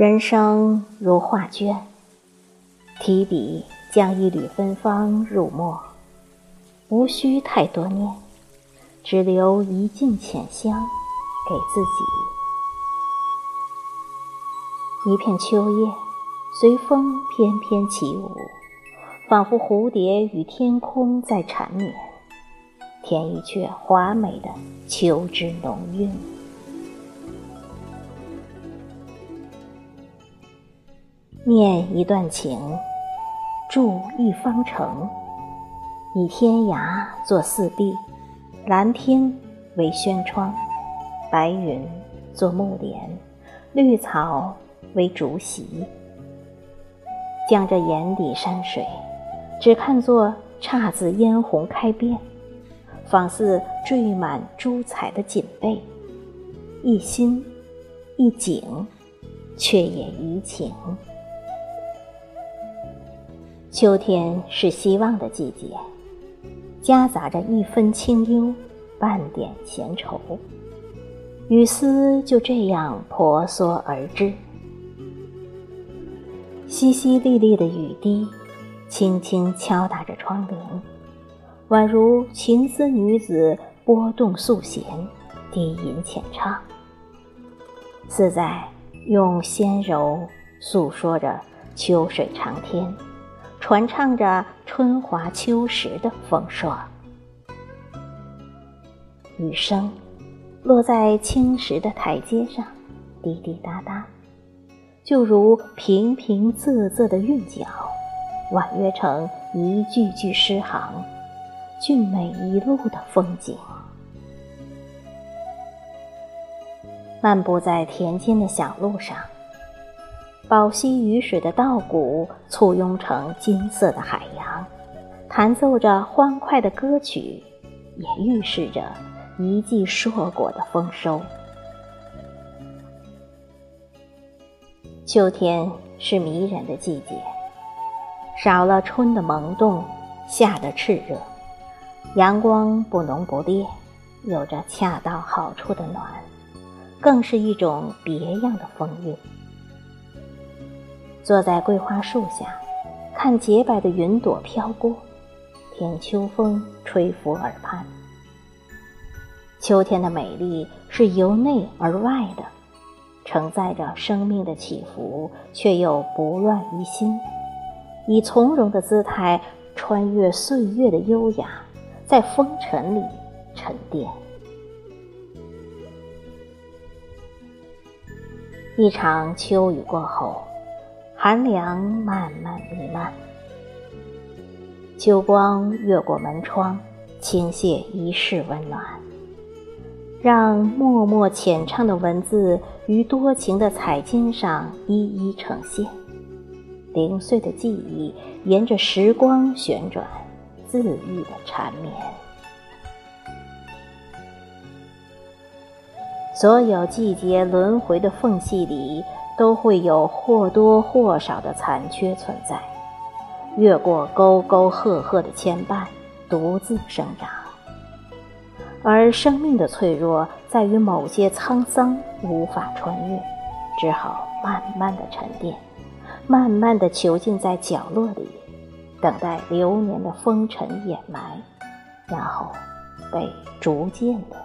人生如画卷，提笔将一缕芬芳入墨，无需太多念，只留一径浅香给自己。一片秋叶随风翩翩起舞，仿佛蝴蝶与天空在缠绵，添一阙华美的秋之浓韵。念一段情，筑一方城，以天涯作四壁，蓝天为轩窗，白云作幕帘，绿草为竹席。将这眼底山水，只看作姹紫嫣红开遍，仿似缀满珠彩的锦被，一心一景，却也怡情。秋天是希望的季节，夹杂着一分清幽，半点闲愁。雨丝就这样婆娑而至，淅淅沥沥的雨滴，轻轻敲打着窗棂，宛如情思女子拨动素弦，低吟浅唱，似在用纤柔诉说着秋水长天。传唱着春华秋实的风霜，雨声落在青石的台阶上，滴滴答答，就如平平仄仄的韵脚，婉约成一句句诗行，俊美一路的风景。漫步在田间的小路上。宝溪雨水的稻谷簇拥成金色的海洋，弹奏着欢快的歌曲，也预示着一季硕果的丰收。秋天是迷人的季节，少了春的萌动，夏的炽热，阳光不浓不烈，有着恰到好处的暖，更是一种别样的风韵。坐在桂花树下，看洁白的云朵飘过，听秋风吹拂耳畔。秋天的美丽是由内而外的，承载着生命的起伏，却又不乱于心，以从容的姿态穿越岁月的优雅，在风尘里沉淀。一场秋雨过后。寒凉慢慢弥漫，秋光越过门窗，倾泻一世温暖，让默默浅唱的文字于多情的彩笺上一一呈现。零碎的记忆沿着时光旋转，恣意的缠绵。所有季节轮回的缝隙里。都会有或多或少的残缺存在，越过沟沟壑壑的牵绊，独自生长。而生命的脆弱在于某些沧桑无法穿越，只好慢慢的沉淀，慢慢的囚禁在角落里，等待流年的风尘掩埋，然后被逐渐的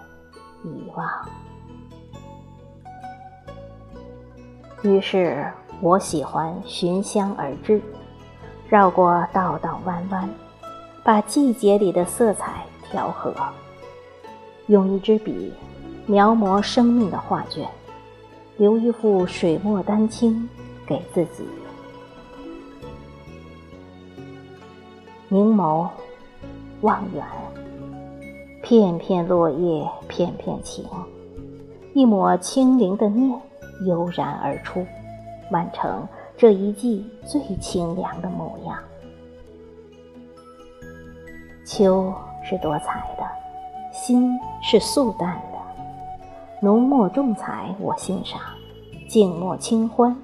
遗忘。于是我喜欢寻香而至，绕过道道弯弯，把季节里的色彩调和，用一支笔描摹生命的画卷，留一幅水墨丹青给自己。凝眸望远，片片落叶片片情，一抹清灵的念。悠然而出，完成这一季最清凉的模样。秋是多彩的，心是素淡的。浓墨重彩我欣赏，静默清欢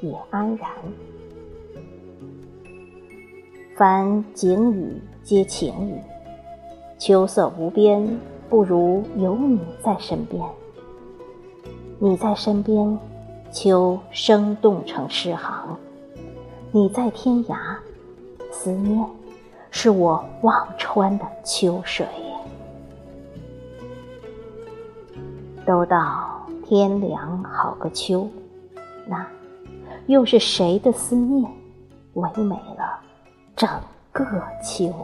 也安然。凡景语皆情语，秋色无边，不如有你在身边。你在身边，秋生动成诗行。你在天涯，思念是我忘川的秋水。都道天凉好个秋，那又是谁的思念，唯美了整个秋